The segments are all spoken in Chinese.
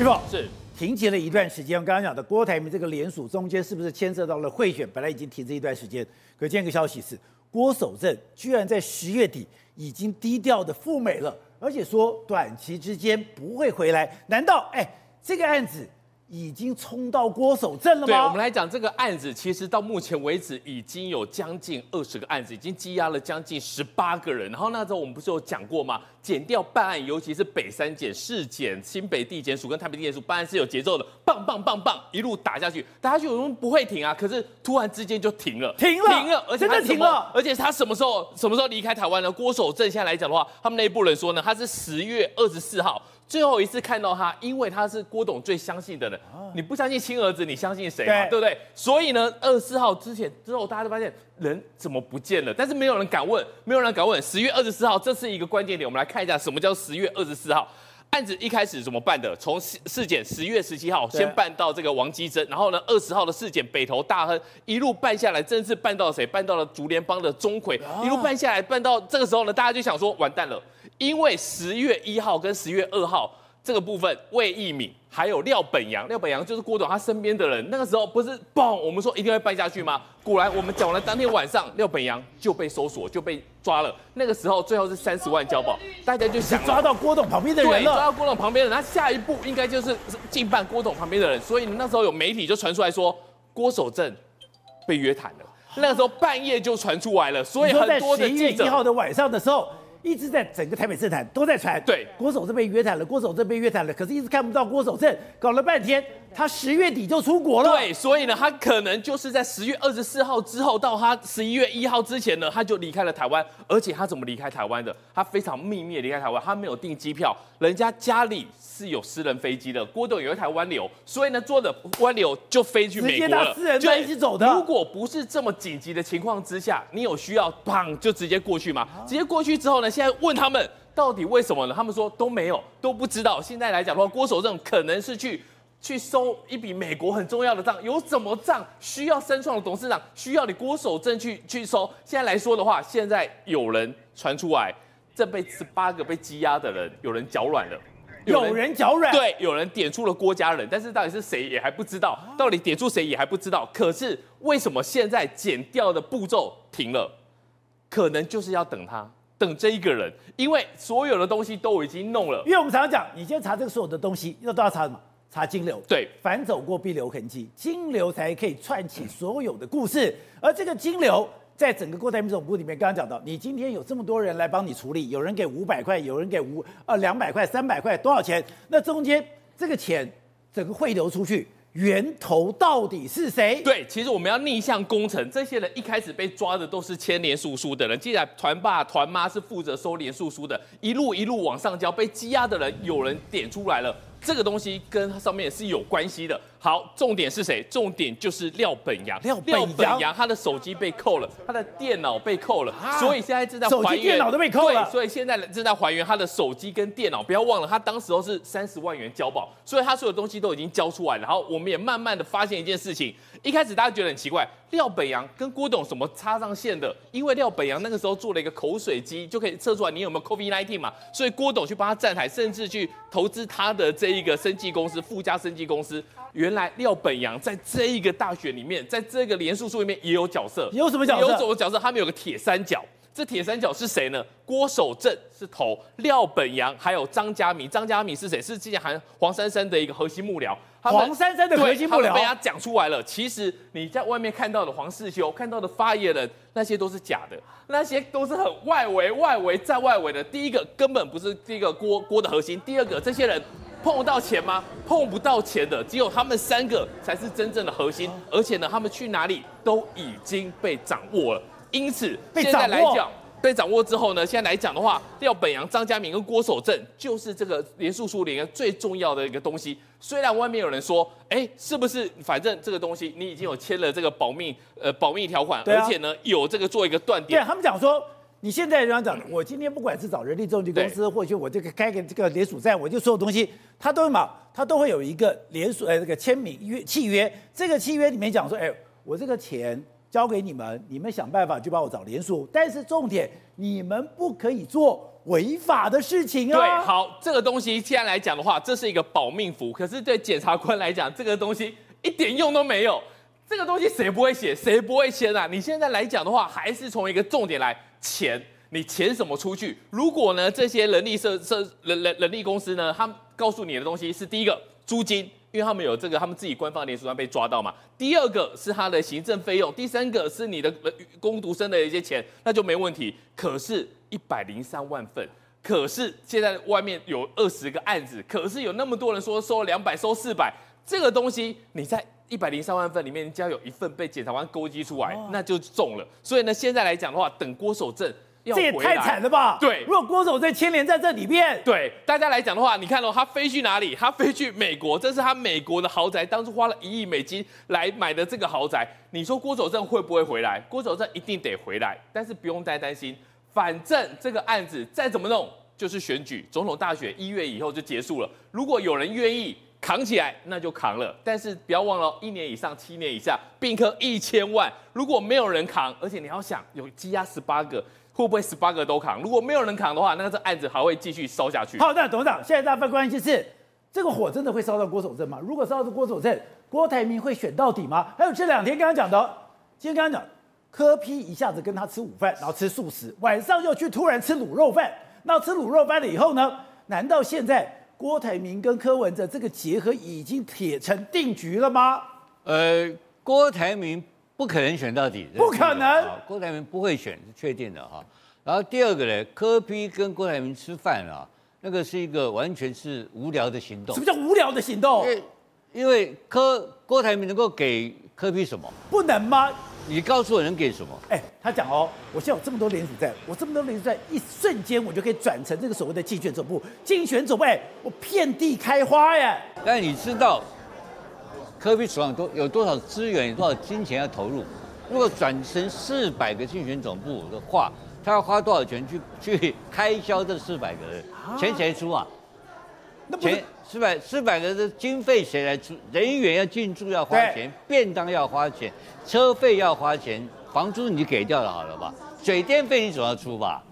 玉凤是停结了一段时间。我刚刚讲的郭台铭这个联署中间是不是牵涉到了贿选？本来已经停这一段时间，可今天一个消息是，郭守正居然在十月底已经低调的赴美了，而且说短期之间不会回来。难道哎，这个案子？已经冲到郭守正了吗？对，我们来讲这个案子，其实到目前为止已经有将近二十个案子，已经羁押了将近十八个人。然后那时候我们不是有讲过吗？减掉办案，尤其是北三检、市检、新北地检署跟台北地检署办案是有节奏的，棒棒棒棒一路打下去，打下去我们不会停啊。可是突然之间就停了，停了，停了，而且他真的停了。而且他什么时候什么时候离开台湾呢？郭守正现在来讲的话，他们内部人说呢，他是十月二十四号。最后一次看到他，因为他是郭董最相信的人。你不相信亲儿子，你相信谁嘛？对不对？所以呢，二十四号之前之后，大家都发现人怎么不见了？但是没有人敢问，没有人敢问。十月二十四号，这是一个关键点，我们来看一下什么叫十月二十四号。案子一开始怎么办的？从市市检十月十七号先办到这个王基珍，然后呢，二十号的事件北投大亨一路办下来，真是办到谁？办到了竹联帮的钟馗，一路办下来，办到这个时候呢，大家就想说完蛋了。因为十月一号跟十月二号这个部分，魏一敏还有廖本阳，廖本阳就是郭董他身边的人。那个时候不是嘣，我们说一定会办下去吗？果然，我们讲完了当天晚上，廖本阳就被搜索，就被抓了。那个时候最后是三十万交保，大家就想抓到郭董旁边的人了。抓到郭董旁边的人，他下一步应该就是进办郭董旁边的人。所以那时候有媒体就传出来说，郭守正被约谈了。那个时候半夜就传出来了，所以很多的记者，一号的晚上的时候。一直在整个台北政坛都在传，对，郭守正被约谈了，郭守正被约谈了，可是一直看不到郭守正，搞了半天，他十月底就出国了。对，所以呢，他可能就是在十月二十四号之后到他十一月一号之前呢，他就离开了台湾。而且他怎么离开台湾的？他非常秘密离开台湾，他没有订机票，人家家里是有私人飞机的，郭董有一台湾流，所以呢，坐着湾流就飞去美国了，私人在一起走的。如果不是这么紧急的情况之下，你有需要，砰，就直接过去吗？直接过去之后呢，现在问他们到底为什么呢？他们说都没有，都不知道。现在来讲的话，郭守正可能是去去收一笔美国很重要的账，有什么账需要深创的董事长需要你郭守正去去收？现在来说的话，现在有人传出来，这被十八个被羁押的人，有人脚软了。有人脚软，对，有人点出了郭家人，但是到底是谁也还不知道，到底点出谁也还不知道。可是为什么现在减掉的步骤停了？可能就是要等他，等这一个人，因为所有的东西都已经弄了。因为我们常常讲，你先查这个所有的东西，那都要查什么？查金流。对，反走过必留痕迹，金流才可以串起所有的故事。而这个金流。在整个郭台铭总部里面，刚刚讲到，你今天有这么多人来帮你处理，有人给五百块，有人给五呃两百块、三百块，多少钱？那中间这个钱整个汇流出去，源头到底是谁？对，其实我们要逆向工程，这些人一开始被抓的都是签连署书的人，既然团爸团妈是负责收连署书的，一路一路往上交，被羁押的人有人点出来了。这个东西跟上面是有关系的。好，重点是谁？重点就是廖本阳。廖本阳，他的手机被扣了，他的电脑被扣了，啊、所以现在正在还原。手机、电脑都被扣了。对，所以现在正在还原他的手机跟电脑。不要忘了，他当时候是三十万元交保，所以他所有东西都已经交出来了。然后我们也慢慢的发现一件事情。一开始大家觉得很奇怪，廖本阳跟郭董什么插上线的？因为廖本阳那个时候做了一个口水机，就可以测出来你有没有 COVID-19 嘛。所以郭董去帮他站台，甚至去投资他的这一个生技公司，富加生技公司。原来廖本阳在这一个大选里面，在这个连署书里面也有角色。有什么角色？有什么角色？他们有个铁三角。这铁三角是谁呢？郭守正是头，廖本阳还有张嘉明。张嘉明是谁？是之前韩黄珊珊的一个核心幕僚。黄珊珊的核心幕僚被他讲出来了。其实你在外面看到的黄世修，看到的发言人，那些都是假的，那些都是很外围、外围在外围的。第一个根本不是这个锅锅的核心。第二个，这些人碰得到钱吗？碰不到钱的，只有他们三个才是真正的核心。而且呢，他们去哪里都已经被掌握了。因此，现在来讲。被掌握之后呢，现在来讲的话，廖本洋、张嘉明跟郭守正就是这个连署书里面最重要的一个东西。虽然外面有人说，哎，是不是反正这个东西你已经有签了这个保密呃保密条款，而且呢有这个做一个断点。对他们讲说，你现在人家讲，我今天不管是找人力中介公司，或者我这个开个这个联署站，我就所有东西，他都会嘛，他都会有一个连署呃这个签名约契约，这个契约里面讲说，哎，我这个钱。交给你们，你们想办法去帮我找连署。但是重点，你们不可以做违法的事情啊。对，好，这个东西现在来讲的话，这是一个保命符。可是对检察官来讲，这个东西一点用都没有。这个东西谁不会写，谁不会签啊？你现在来讲的话，还是从一个重点来钱，你钱什么出去？如果呢，这些人力社社人人人力公司呢，他告诉你的东西是第一个租金。因为他们有这个，他们自己官方的连署上被抓到嘛。第二个是他的行政费用，第三个是你的工读生的一些钱，那就没问题。可是，一百零三万份，可是现在外面有二十个案子，可是有那么多人说收两百，收四百，这个东西你在一百零三万份里面，只要有一份被检察官勾稽出来，那就中了。所以呢，现在来讲的话，等郭守正。这也太惨了吧！对，如果郭守正牵连在这里面，对大家来讲的话，你看哦，他飞去哪里？他飞去美国，这是他美国的豪宅，当初花了一亿美金来买的这个豪宅。你说郭守正会不会回来？郭守正一定得回来，但是不用太担心，反正这个案子再怎么弄，就是选举总统大选一月以后就结束了。如果有人愿意扛起来，那就扛了。但是不要忘了，一年以上、七年以下，并科一千万。如果没有人扛，而且你要想有积压十八个。会不会十八个都扛？如果没有人扛的话，那这案子还会继续烧下去。好的，董事长，现在大家关心是这个火真的会烧到郭守正吗？如果烧到郭守正，郭台铭会选到底吗？还有这两天刚刚讲的，今天刚刚讲柯批一下子跟他吃午饭，然后吃素食，晚上又去突然吃卤肉饭。那吃卤肉饭了以后呢？难道现在郭台铭跟柯文哲这个结合已经铁成定局了吗？呃，郭台铭。不可能选到底，不可能。郭台铭不会选，是确定的哈。然后第二个呢，柯批跟郭台铭吃饭啊，那个是一个完全是无聊的行动。什么叫无聊的行动？因为因为柯郭台铭能够给柯批什么？不能吗？你告诉我能给什么？哎，他讲哦，我现在有这么多连署在，我这么多连署在，一瞬间我就可以转成这个所谓的竞选总部。竞选总部，哎，我遍地开花耶。但你知道？柯 P 手上多有多少资源，有多少金钱要投入？如果转成四百个竞选总部的话，他要花多少钱去去开销这四百个人？钱谁出啊？那钱四百四百个人的经费谁来出？人员要进驻要花钱，便当要花钱，车费要花钱，房租你给掉了好了吧？水电费你总要出吧？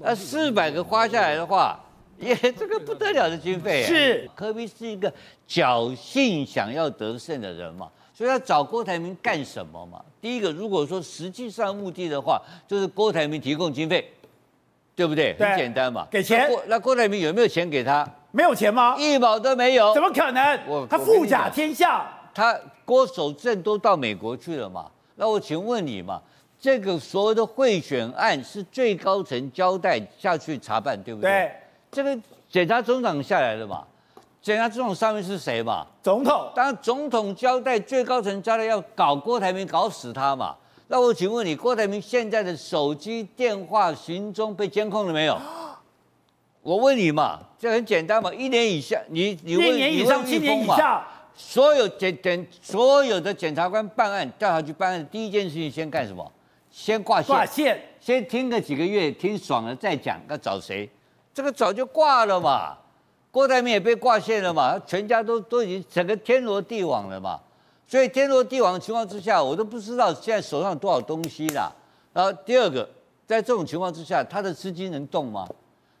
那四百个花下来的话。也、这个不得了的经费、啊，是科比是一个侥幸想要得胜的人嘛，所以要找郭台铭干什么嘛？第一个，如果说实际上目的的话，就是郭台铭提供经费，对不对？很简单嘛，给钱。那郭，那郭台铭有没有钱给他？没有钱吗？一毛都没有。怎么可能？我他富甲天下，他郭守正都到美国去了嘛？那我请问你嘛，这个所谓的贿选案是最高层交代下去查办，对不对？对。这个检察总长下来了嘛？检察总长上面是谁嘛？总统。当然，总统交代最高层交代要搞郭台铭，搞死他嘛。那我请问你，郭台铭现在的手机、电话、行踪被监控了没有？我问你嘛，这很简单嘛。一年以下，你你问一年以上，七年以下，所有检检所有的检察官办案调查局办案，第一件事情先干什么？先挂线。挂线。先听个几个月，听爽了再讲要找谁。这个早就挂了嘛，郭台铭也被挂线了嘛，全家都都已经整个天罗地网了嘛，所以天罗地网的情况之下，我都不知道现在手上有多少东西啦。然后第二个，在这种情况之下，他的资金能动吗？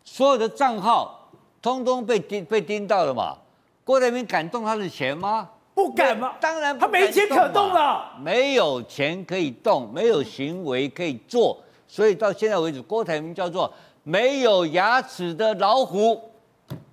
所有的账号通通被盯被盯到了嘛，郭台铭敢动他的钱吗？不敢吗？当然他没钱可动了，没有钱可以动，没有行为可以做，所以到现在为止，郭台铭叫做。没有牙齿的老虎，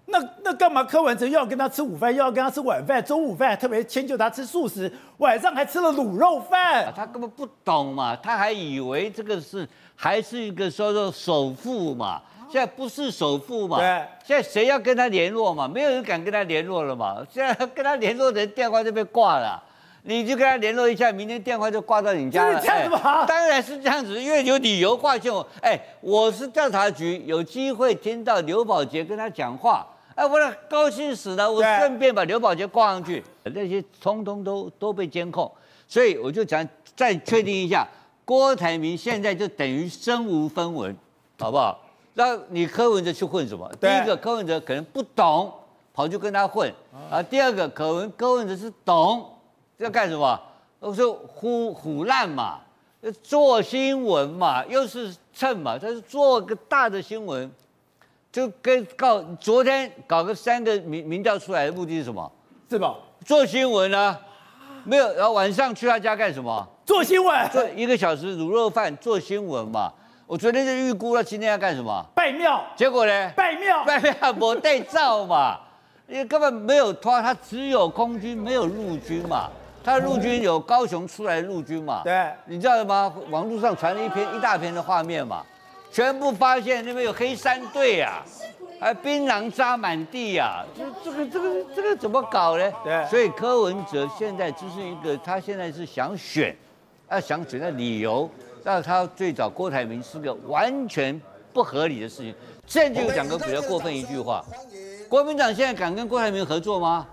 那那干嘛？柯文哲又要跟他吃午饭，又要跟他吃晚饭、中午饭，特别迁就他吃素食，晚上还吃了卤肉饭。他根本不懂嘛，他还以为这个是还是一个说说首富嘛，现在不是首富嘛。对，现在谁要跟他联络嘛？没有人敢跟他联络了嘛。现在跟他联络的人电话就被挂了。你就跟他联络一下，明天电话就挂到你家了。是这样子吗？哎，当然是这样子，因为有理由挂线我。哎，我是调查局，有机会听到刘宝杰跟他讲话，哎，我高兴死了，我顺便把刘宝杰挂上去，那些通通都都被监控，所以我就讲再确定一下，郭台铭现在就等于身无分文，好不好？那你柯文哲去混什么？第一个柯文哲可能不懂，跑去跟他混啊。第二个柯文柯文哲是懂。要干什么？我说唬唬烂嘛，做新闻嘛，又是蹭嘛，他是做个大的新闻。就跟告昨天搞个三个民民调出来的目的是什么？是吧？做新闻啊，没有，然后晚上去他家干什么？做新闻，做一个小时卤肉饭做新闻嘛。我昨天就预估了今天要干什么？拜庙。结果呢？拜庙，拜庙没对照嘛，因为根本没有拖，他只有空军没有陆军嘛。他的陆军有高雄出来的陆军嘛？对，你知道吗？网络上传了一篇一大篇的画面嘛，全部发现那边有黑山队啊，还槟榔渣满地啊，这这个这个这个怎么搞呢？对，所以柯文哲现在只是一个，他现在是想选，要想选的理由，那他最早郭台铭是个完全不合理的事情。现在就讲个比较过分一句话，国民党现在敢跟郭台铭合作吗？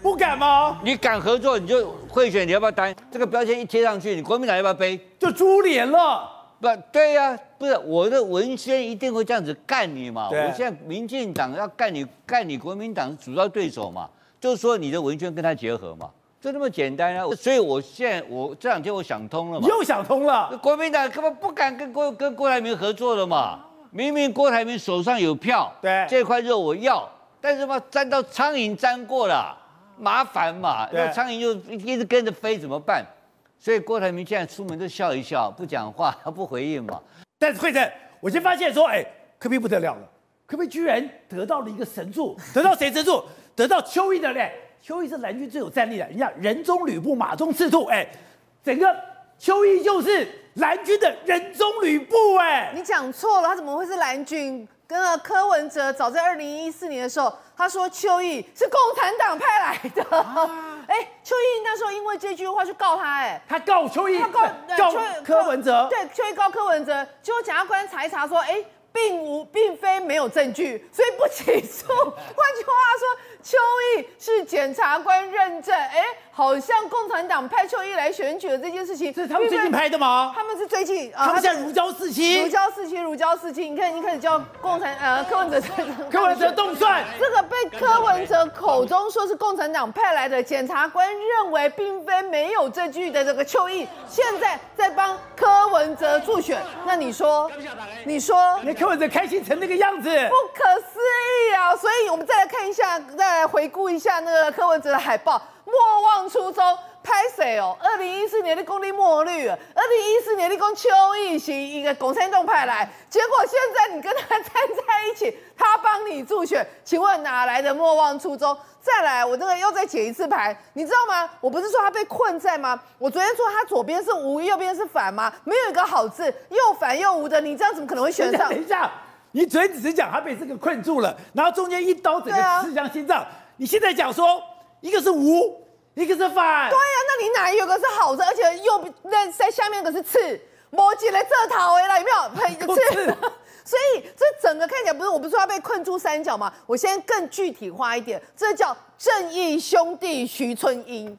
不敢吗？你敢合作，你就贿选，你要不要担这个标签一贴上去，你国民党要不要背？就株连了。不对呀、啊，不是我的文宣一定会这样子干你嘛？我现在民进党要干你，干你国民党主要对手嘛，就是说你的文宣跟他结合嘛，就那么简单啊。所以我现在我这两天我想通了嘛，又想通了。国民党根本不敢跟郭跟郭台铭合作了嘛，明明郭台铭手上有票，对这块肉我要，但是嘛沾到苍蝇沾过了。麻烦嘛，那苍蝇就一直跟着飞怎么办？所以郭台铭现在出门都笑一笑，不讲话，他 不回应嘛。但是惠贞，我先发现说，哎，科比不得了了，科比居然得到了一个神助，得到谁神助？得到邱毅的嘞。邱毅是蓝军最有战力的，人家人中吕布，马中赤兔，哎，整个邱毅就是蓝军的人中吕布，哎，你讲错了，他怎么会是蓝军？跟了柯文哲，早在二零一四年的时候，他说邱毅是共产党派来的。哎、啊，邱毅那时候因为这句话去告他，哎，他告邱毅，他告告柯文哲，对，邱毅告柯文哲，结果检察官查一查说，哎，并无，并非没有证据，所以不起诉。换句话说，邱毅是检察官认证，哎。好像共产党派邱毅来选举的这件事情，这是他们最近拍的吗？他们是最近，他们现在如胶似漆，如胶似漆，如胶似漆。你看，已经开始叫共产呃柯文哲，柯文哲动算。这个被柯文哲口中说是共产党派来的，检察官认为并非没有证据的这个邱毅，现在在帮柯文哲助选。那你说，你说，那柯文哲开心成那个样子，不可思议啊！所以我们再来看一下，再来回顾一下那个柯文哲的海报。莫忘初衷，拍谁哦？二零一四年的公立墨绿，二零一四年的公邱毅行一个共产党派来，结果现在你跟他站在一起，他帮你助选，请问哪来的莫忘初衷？再来，我这个又再解一次牌，你知道吗？我不是说他被困在吗？我昨天说他左边是无，右边是反吗？没有一个好字，又反又无的，你这样怎么可能会选上？等一下，你昨天只是讲他被这个困住了，然后中间一刀整个刺向心脏，啊、你现在讲说。一个是无，一个是反。对呀、啊，那你哪有个是好的？而且右那在下面可是刺，摩羯的这套回来有没有？一个刺。所以这整个看起来不是，我不是说他被困住三角吗？我先更具体化一点，这叫正义兄弟徐春英。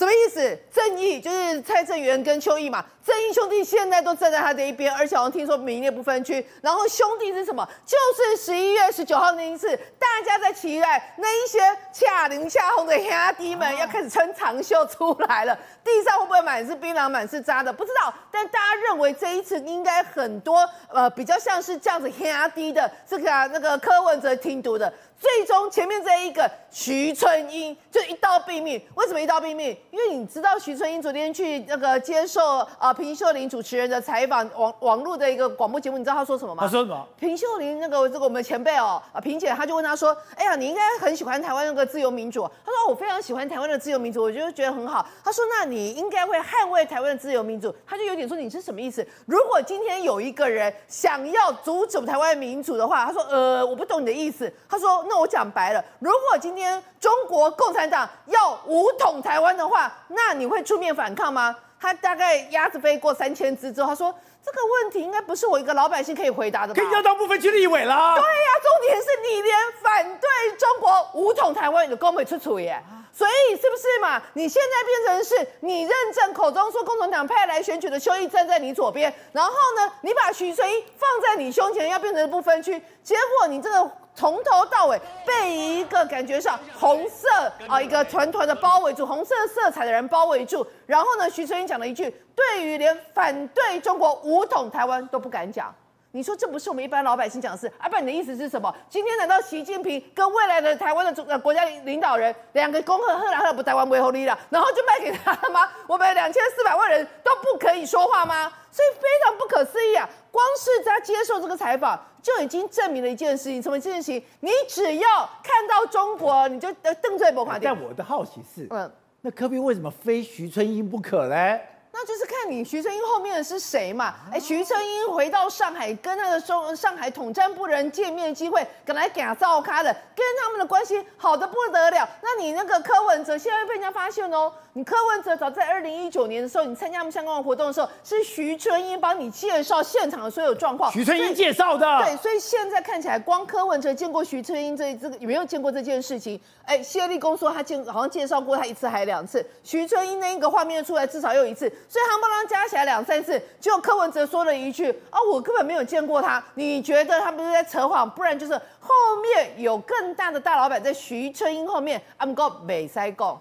什么意思？正义就是蔡正元跟邱毅嘛。正义兄弟现在都站在他的一边，而且好像听说名列不分区。然后兄弟是什么？就是十一月十九号那一次，大家在期待那一些恰零恰红的兄弟们要开始穿长袖出来了，地上会不会满是槟榔、满是渣的？不知道。但大家认为这一次应该很多呃比较像是这样子兄弟的这个、啊、那个柯文哲听读的。最终前面这一个徐春英就一刀毙命。为什么一刀毙命？因为你知道徐春英昨天去那个接受啊平秀玲主持人的采访，网网络的一个广播节目，你知道他说什么吗？他说什么？平秀玲那个这个我们前辈哦啊萍姐，她就问他说：“哎呀，你应该很喜欢台湾那个自由民主。”他说：“我非常喜欢台湾的自由民主，我就觉得很好。”他说：“那你应该会捍卫台湾的自由民主。”他就有点说：“你是什么意思？如果今天有一个人想要阻止台湾民主的话，他说：呃，我不懂你的意思。他说。那我讲白了，如果今天中国共产党要武统台湾的话，那你会出面反抗吗？他大概鸭子飞过三千只之后，他说这个问题应该不是我一个老百姓可以回答的吧？可以要到部分区立委了。对呀、啊，重点是你连反对中国武统台湾你都讲不出处耶，所以是不是嘛？你现在变成是你认证口中说共产党派来选举的邱毅站在你左边，然后呢，你把徐春英放在你胸前要变成不分区，结果你这个。从头到尾被一个感觉上红色啊，一个团团的包围住，红色色彩的人包围住。然后呢，徐春英讲了一句：“对于连反对中国武统台湾都不敢讲。”你说这不是我们一般老百姓讲的事？阿爸，你的意思是什么？今天难道习近平跟未来的台湾的主呃国家领导人两个恭贺贺来贺不台湾维护力了，然后就卖给他了吗？我们两千四百万人都不可以说话吗？所以非常不可思议啊！光是他接受这个采访，就已经证明了一件事情：什么事情？你只要看到中国，你就瞪嘴不垮。但我的好奇是，嗯，那科比为什么非徐春英不可呢？那就是看你徐春英后面的是谁嘛？哎，徐春英回到上海，跟那个中上海统战部人见面机会，本来给他照咖的，跟他们的关系好的不得了。那你那个柯文哲现在被人家发现哦，你柯文哲早在二零一九年的时候，你参加他们相关的活动的时候，是徐春英帮你介绍现场的所有状况。徐春英介绍的。对，所以现在看起来，光柯文哲见过徐春英这这个有没有见过这件事情？哎，谢立功说他见好像介绍过他一次还两次，徐春英那一个画面出来至少有一次。所以夯不啷加起来两三次，结果柯文哲说了一句：“哦，我根本没有见过他。”你觉得他们是在扯谎？不然就是后面有更大的大老板在徐春英后面。I'm go 美塞贡。